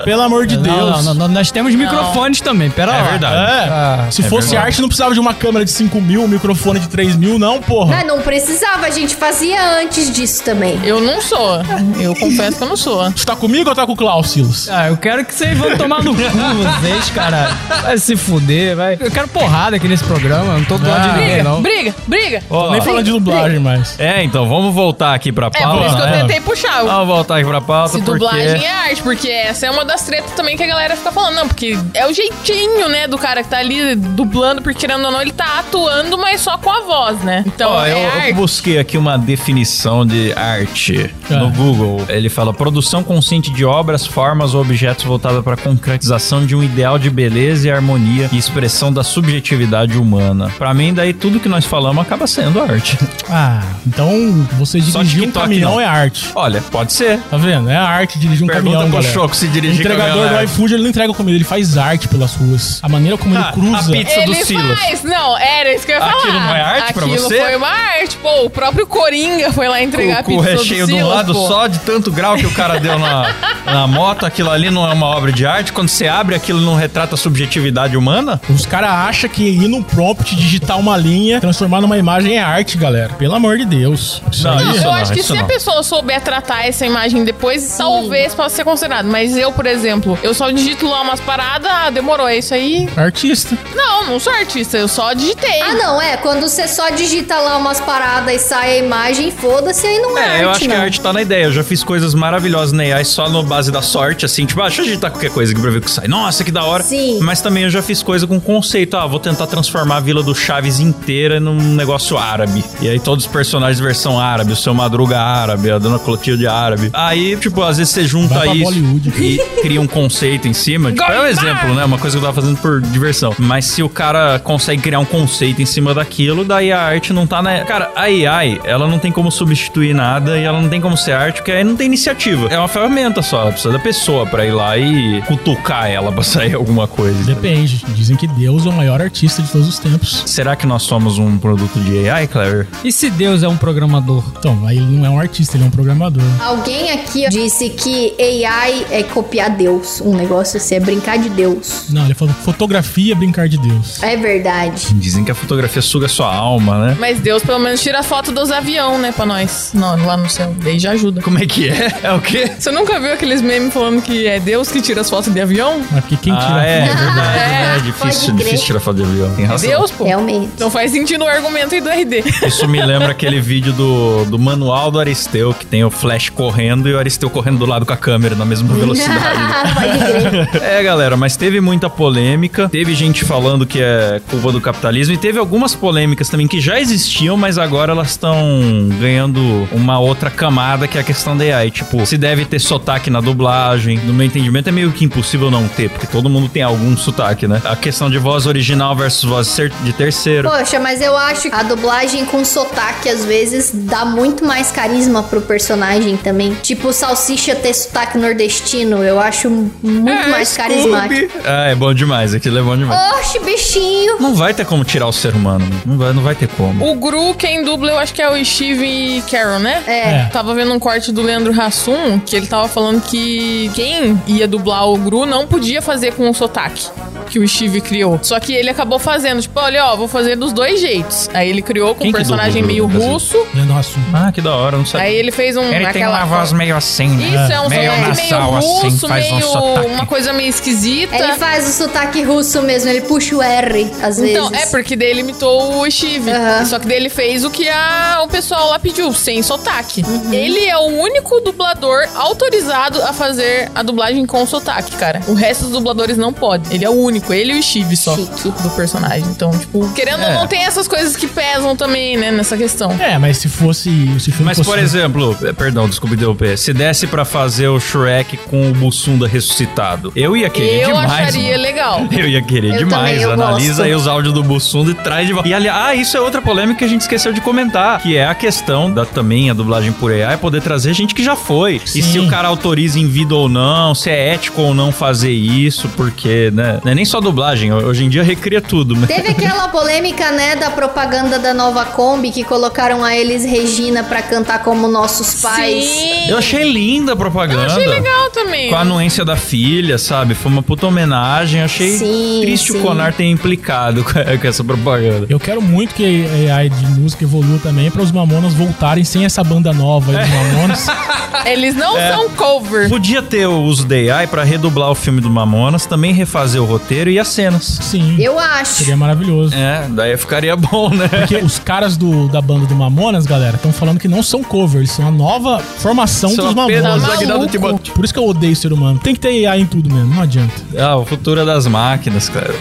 Pelo amor de Deus. Não, não, não, nós temos microfones também, pera É lá. verdade. É, Ah, se é fosse verdade. arte, não precisava de uma câmera de 5 mil, um microfone de 3 mil, não, porra. Mas não precisava, a gente fazia antes disso também. Eu não sou. Eu confesso que eu não sou. Você tá comigo ou tá com o Klaus, Silas? Ah, eu quero que vocês vão tomar no cu, vocês, cara. Vai se fuder, vai. Eu quero porrada aqui nesse programa, eu não tô do lado de ninguém, Briga, não. briga, briga. Ó, Nem falando de dublagem mais. É, então, vamos voltar aqui pra É pauta. por isso que eu é. tentei puxar. Vamos voltar aqui pra pauta, Se porque... dublagem é arte, porque essa é uma das tretas também que a galera fica falando. Não, porque é o jeitinho, né, do cara que tá ali dublando, porque querendo ou não, ele tá atuando, mas só com a voz, né? Então, Ó, é eu, eu busquei aqui uma definição de arte Ah. no Google. Ele fala produção consciente de obras, formas ou objetos voltada para concretização de um ideal de beleza e harmonia e expressão da subjetividade humana. Pra mim, daí tudo que nós falamos acaba sendo arte. Ah, então você dirigir um caminhão não. é arte. Olha, pode ser. Tá vendo? É arte dirigir um Pergunta caminhão, pro galera. Choco se O dirigir entregador caminhão é do iFood, ele não entrega comida, ele faz arte pelas ruas. A maneira como Ah, ele cruza. a pizza do Ele Silas. faz, não, era isso que eu ia falar. Aquilo não é arte pra Aquilo você? foi uma arte, pô. O próprio Coringa foi lá entregar Com, com a o pizza recheio do de um Silas, lado pô. só, de tanto grau que o cara deu na, na moto, aquilo ali não é uma obra de arte. Quando você abre, aquilo não retrata a subjetividade humana. Os caras acham que ir no prompt, digitar uma linha, transformar numa imagem é arte, galera. Pelo amor de Deus. Isso Não, aí Não, isso eu não, acho que isso se a não. pessoa souber tratar essa imagem depois, talvez possa ser considerado. Mas eu, por exemplo, eu só digito lá umas paradas, ah, demorou, é isso aí. Artista. Não, não sou artista, eu só digitei. Ah, não, é. Quando você só digita lá umas paradas e sai a imagem, foda-se, aí não é, É, arte, eu acho que não. a arte tá na ideia. Eu já fiz coisas maravilhosas na AI só no base da sorte, assim, tipo, ah, deixa eu digitar qualquer coisa aqui pra ver o que sai. Nossa, que da hora. Sim. Mas também eu já fiz coisa com conceito. Ah, vou tentar transformar a Vila do Chaves inteira num negócio árabe. E aí todos os personagens versão árabe, o seu Madruga árabe, a Dona Clotilde árabe. Aí, tipo, às vezes você junta isso Bollywood. e cria um conceito em cima. Tipo, é um exemplo, né? Uma coisa que eu tava fazendo por diversão. Mas se o cara consegue criar um conceito em cima daquilo, daí a arte não tá na. Cara, a AI, ela não tem como substituir nada e ela não tem como ser arte, porque aí não tem iniciativa. É uma ferramenta só, ela precisa da pessoa pra ir lá e cutucar ela pra sair alguma coisa. Depende. Dizem que Deus é o maior artista de todos os tempos. Será que nós somos um produto de AI, Clever? E se Deus é um programador? Então, aí ele não é um artista, ele é um programador. Alguém aqui disse que AI é copiar Deus. Um negócio assim, é brincar de Deus. Não, ele falou fotografia é brincar de Deus. É verdade. Dizem que a fotografia suga sua alma, né? Mas Deus pelo menos tira a foto dos aviões, né, pra nós. Não, lá no céu. Daí já ajuda. Como é que é? É o quê? Você nunca viu aqueles memes falando que é Deus que tira as fotos de avião? Mas porque quem tira Ah, é, é verdade. É, É, difícil, difícil tirar foto de avião. Tem razão. Deus, pô. Realmente. Não faz sentido o argumento aí do RD. Isso me lembra aquele vídeo do, do manual do Aristeu, que tem o Flash correndo e o Aristeu correndo do lado com a câmera na mesma velocidade. Pode crer. é, galera, mas teve muita polêmica. Teve gente falando que é culpa do capitalismo. E teve algumas polêmicas também que já existiam, mas agora elas estão ganhando uma outra camada, que é a questão da AI. Tipo, se deve ter sotaque na dublagem. No meu entendimento, é meio que impossível não ter, porque todo mundo tem algum sotaque, né? A questão de voz original versus voz de terceiro. Poxa, mas eu acho que a dublagem com sotaque às vezes dá muito mais carisma pro personagem também. Tipo, Salsicha ter sotaque nordestino, eu acho muito É, mais Scooby. carismático. Ah, é bom demais. Aquilo é bom demais. Oxe, bichinho. Não vai ter como tirar o ser humano. Não vai, não vai ter como. O Gru, quem dubla, eu acho que é o Steve Carroll, né? É. Tava vendo um corte do Leandro Hassum, que ele tava falando que quem ia dublar o Gru não podia fazer com o sotaque que o Steve criou. Só que ele acabou fazendo, tipo, olha, ó, vou fazer dos dois jeitos. Aí ele criou com Quem um personagem meio russo. Leandro Hassum. Ah, que da hora, não sabia. Aí ele fez um. Ele tem aquela uma voz meio assim, né? Isso, é um meio sotaque meio nasal, assim, russo, faz um meio. sotaque. uma coisa meio esquisita. Ele faz o sotaque russo mesmo, ele puxa o R às Então, vezes. é porque daí ele imitou o Steve. Só que daí ele fez o que a, o pessoal lá pediu, sem sotaque. Ele é o único dublador autorizado a fazer a dublagem com sotaque, cara. O resto dos dubladores não pode. Ele é o único. Único, ele e o Steve só Chique. do personagem. Então, tipo, querendo ou É. não, tem essas coisas que pesam também, né, nessa questão. É, mas se fosse. Se filme Mas, fosse por exemplo, eh, perdão, desculpe interromper. Se desse pra fazer o Shrek com o Bussunda ressuscitado, eu ia querer eu demais. acharia mano. legal. Eu ia querer Eu demais. também, eu Analisa gosto. aí os áudios do Bussunda e traz de volta. E aliás, ah, isso é outra polêmica que a gente esqueceu de comentar, que é a questão da também a dublagem por AI poder trazer gente que já foi. Sim. E se o cara autoriza em vida ou não, se é ético ou não fazer isso, porque, né? Não é nem só dublagem, hoje em dia recria tudo, né? Teve aquela polêmica, né, da propaganda da nova Kombi que colocaram a Elis Regina pra cantar como nossos pais. Sim. Eu achei linda a propaganda. Eu achei legal também. Com a anuência da filha, sabe? Foi uma puta homenagem. Achei Sim, triste sim. o Conar ter implicado com com essa propaganda. Eu quero muito que a AI de música evolua também para os Mamonas voltarem sem essa banda nova aí dos Mamonas. Eles não É. são cover. Podia ter o uso da AI pra redublar o filme do Mamonas, também refazer o roteiro e as cenas. Sim. Eu acho. Seria maravilhoso. É, daí ficaria bom, né? Porque os caras do, da banda do Mamonas, galera, estão falando que não são covers, são a nova formação São dos Mamonas. Tá maluco. Por isso que eu odeio ser humano. Tem que ter AI em tudo mesmo, não adianta. Ah, o futuro é das máquinas, cara.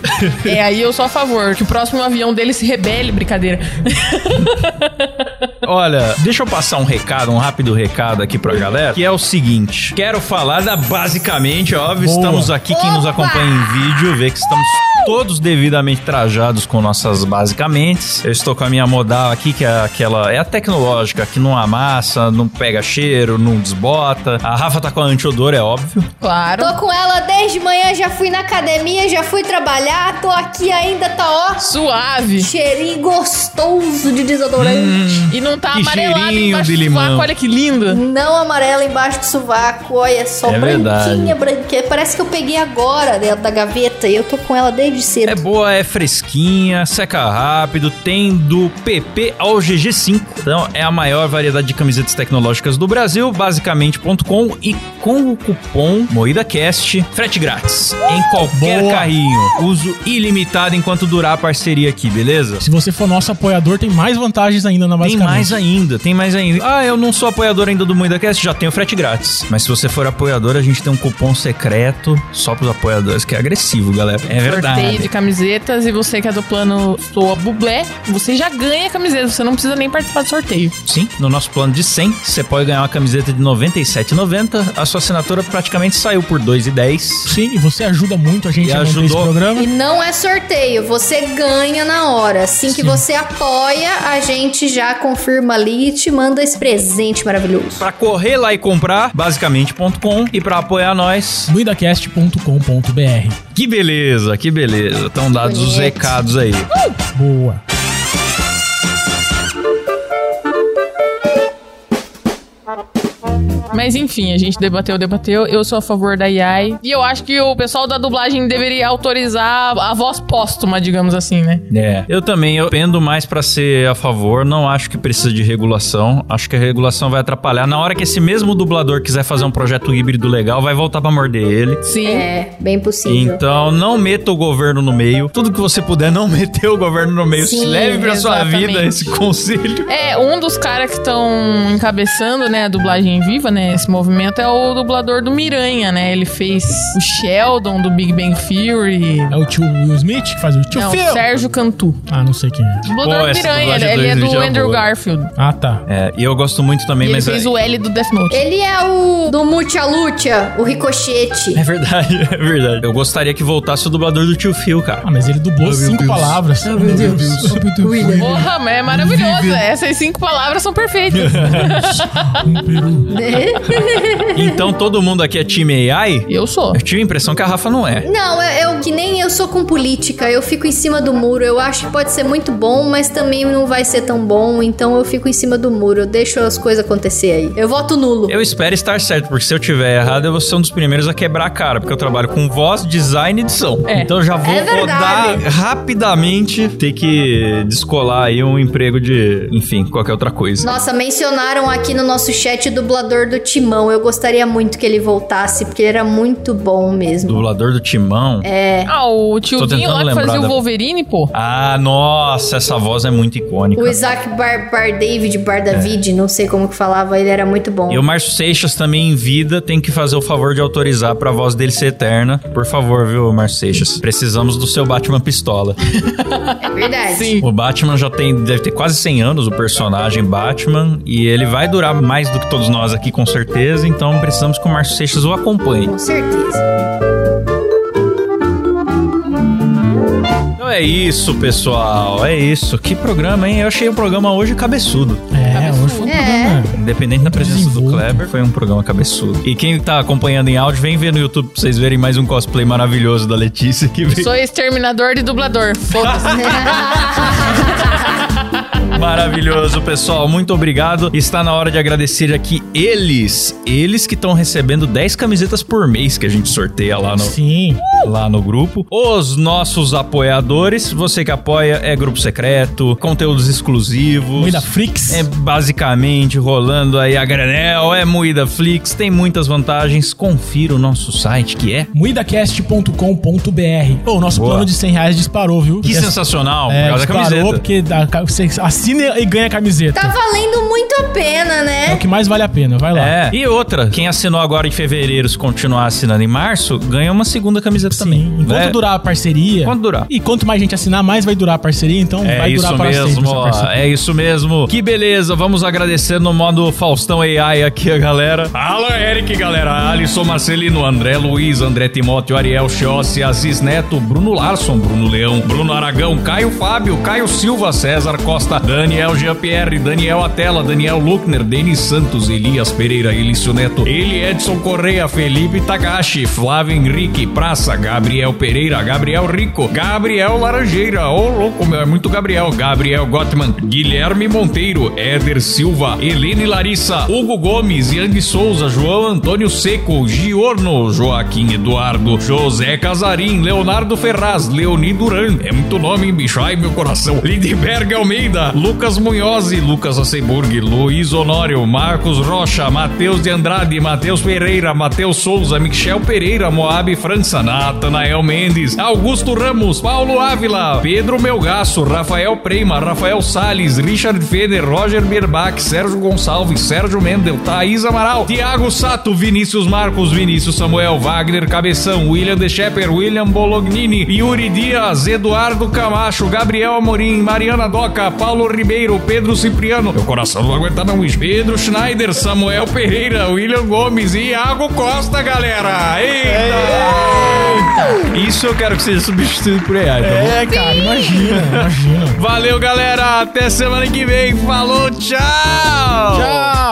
É, aí eu sou a favor. Que o próximo avião dele se rebele, brincadeira. Olha, deixa eu passar um recado, um rápido recado aqui pra galera, que é o seguinte. Quero falar da basicamente, óbvio, Boa. estamos aqui, quem nos acompanha em vídeo, vê que estamos todos devidamente trajados com nossas basicamente. Eu estou com a minha modal aqui, que é aquela, é a tecnológica, que não amassa, não pega cheiro, não desbota. A Rafa tá com a antiodor, é óbvio. Claro. Tô com ela desde manhã, já fui na academia, já fui trabalhar, tô aqui ainda, tá ó. Suave. Cheirinho gostoso de desodorante. E não tá amarelado embaixo de do limão. sovaco, olha que lindo. Não amarela embaixo do sovaco, olha só, É branquinha, verdade. branquinha. Parece que eu peguei agora dentro da gaveta e eu tô com ela desde cedo. É boa, é fresquinha, seca rápido, tem do PP ao GG5. Então é a maior variedade de camisetas tecnológicas do Brasil, basicamente.com e com o cupom MoídaCast, frete grátis em qualquer Boa. carrinho. Uso ilimitado enquanto durar a parceria aqui, beleza? Se você for nosso apoiador, tem mais vantagens ainda na Tem basicamente. mais ainda, tem mais ainda. Ah, eu não sou apoiador ainda do MoídaCast, já tenho frete grátis. Mas se você for apoiador, a gente tem um cupom secreto só pros apoiadores, que é agressivo, galera. É Sorteio verdade. de camisetas e você que é do plano Soa Bublé, você já ganha a camiseta, você não precisa nem participar do sorteio. Sim, no nosso plano de 100, você pode ganhar uma camiseta de R$ 97,90. A sua assinatura praticamente saiu por R$ 2,10. Sim, e você ajuda muito a gente E a manter esse ajudou. programa. E não é sorteio, você ganha na hora. Assim que Sim. você apoia, a gente já confirma ali e te manda esse presente maravilhoso. Pra correr lá e comprar, basicamente.com. E pra apoiar nós, Muidacast.com.br. que beleza, que beleza. Estão dados os recados aí. Boa. Mas enfim, a gente debateu, debateu. Eu sou a favor da AI. E eu acho que o pessoal da dublagem deveria autorizar a voz póstuma, digamos assim, né? É, eu também eu pendo mais pra ser a favor, não acho que precisa de regulação. Acho que a regulação vai atrapalhar. Na hora que esse mesmo dublador quiser fazer um projeto híbrido legal, vai voltar pra morder ele. Sim. É, bem possível. Então, não meta o governo no meio. Tudo que você puder, não meter o governo no meio. Sim, Leve pra sua exatamente. vida esse conselho. É, um dos caras que estão encabeçando, né, a dublagem viva, né, esse movimento é o dublador do Miranha, né? Ele fez o Sheldon do Big Bang Theory. É o tio Will Smith que faz o tio Não, Phil. Sérgio Cantu. Ah, não sei quem é. Dublador Pô, do Miranha, ele, ele é do é Andrew boa. Garfield. Ah, tá. É, e eu gosto muito também, E ele mas. fez é, o L do Death Note. Ele é o do Mucha Lucha, o Ricochete. É verdade, é verdade. Eu gostaria que voltasse o dublador do tio Phil, cara. Ah, mas ele dublou meu cinco Deus. palavras. Oh, meu Deus. Porra, mas é maravilhoso. Essas cinco palavras são perfeitas. Então todo mundo aqui é time AI? Eu sou. Eu tive a impressão que a Rafa não é. Não, eu, eu- que nem eu sou com política, eu fico em cima do muro. Eu acho que pode ser muito bom, mas também não vai ser tão bom, então eu fico em cima do muro. Eu deixo as coisas acontecer aí. Eu voto nulo. Eu espero estar certo, porque se eu tiver errado, eu vou ser um dos primeiros a quebrar a cara, porque eu trabalho com voz, design e edição. É. Então eu já vou É rodar rapidamente, ter que descolar aí um emprego de, enfim, qualquer outra coisa. Nossa, mencionaram aqui no nosso chat o dublador do Timão. Eu gostaria muito que ele voltasse, porque ele era muito bom mesmo. Dublador do Timão. É. Ah, o tiozinho lá que fazia da- o Wolverine, pô. Ah, nossa, essa voz é muito icônica. O Isaac Bar, Bar David, Bar David, não sei como que falava, ele era muito bom. E o Márcio Seixas também em vida tem que fazer o favor de autorizar pra voz dele ser eterna. Por favor, viu, Márcio Seixas? Precisamos do seu Batman Pistola. É verdade. Sim. o Batman já tem, deve ter quase 100 anos, o personagem Batman, e ele vai durar mais do que todos nós aqui, com certeza. Então precisamos que o Márcio Seixas o acompanhe. Com certeza. Então é isso, pessoal. É isso. Que programa, hein? Eu achei o programa hoje cabeçudo. É, hoje foi um É. programa. Independente da presença do. Kleber, foi um programa cabeçudo. E quem tá acompanhando em áudio, vem ver no YouTube pra vocês verem mais um cosplay maravilhoso da Letícia que veio. Sou exterminador e dublador. Foda-se. Maravilhoso, pessoal. Muito obrigado. Está na hora de agradecer aqui eles. Eles que estão recebendo 10 camisetas por mês que a gente sorteia lá no, Sim. lá no grupo. Os nossos apoiadores. Você que apoia é grupo secreto, conteúdos exclusivos. Moída Frix. É basicamente rolando aí a granel, é Moída Flix, tem muitas vantagens. Confira o nosso site que é. Muidacast.com.br. Ô, o nosso Boa. plano de 100 reais disparou, viu? Que sensacional, por É, causa da camiseta. porque dá- você assina e ganha a camiseta. Tá valendo muito a pena, É o né? que mais vale a pena, vai lá. É. E outra, quem assinou agora em fevereiro, se continuar assinando em março, ganha uma segunda camiseta Sim, também. enquanto É. durar a parceria. Enquanto durar. E quanto mais gente assinar, mais vai durar a parceria, então É vai isso durar para sempre mesmo, ó, parceria. é isso mesmo. Que beleza, vamos agradecer no modo Faustão AI aqui a galera. Alan Eric, galera, Alisson Marcelino, André Luiz, André Timóteo, Ariel Chiossi, Aziz Neto, Bruno Larson, Bruno Leão, Bruno Aragão, Caio Fábio, Caio Silva, César Costa, Daniel Jean-Pierre, Daniel Atela, Daniel Luckner, Denis Santos, Elias Pereira, Elício Neto, Eli Edson Correia, Felipe Takashi, Flávio Henrique, Praça, Gabriel Pereira, Gabriel Rico, Gabriel Laranjeira, ô louco, meu, é muito Gabriel, Gabriel Gottman, Guilherme Monteiro, Éder Silva, Helene Larissa, Hugo Gomes, Yang Souza, João Antônio Seco, Giorno, Joaquim Eduardo, José Casarim, Leonardo Ferraz, Leoni Duran, é muito nome, bicho, ai meu coração, Lindberg Almeida, Lucas Munhoz, Lucas Asseburg, Luiz Honório, Marcos Rocha, Matheus de Andrade, Matheus Pereira, Matheus Souza, Michel Pereira, Moab França, Natanael Mendes, Augusto Ramos, Paulo Ávila, Pedro Melgaço, Rafael Prema, Rafael Salles, Richard Feder, Roger Berbach, Sérgio Gonçalves, Sérgio Mendel, Thaís Amaral, Tiago Sato, Vinícius Marcos, Vinícius Samuel, Wagner Cabeção, William De Shepper, William Bolognini, Yuri Dias, Eduardo Camacho, Gabriel Amorim, Mariana Doca, Paulo Ribeiro, Pedro Cipriano, meu coração não vai aguentar não. Pedro Schneider, Samuel Pereira, William Gomes e Iago Costa, galera! Eita! Isso eu quero que seja substituído por AI, tá bom? É, cara, imagina, imagina. Valeu, galera! Até semana que vem. Falou, tchau! Tchau!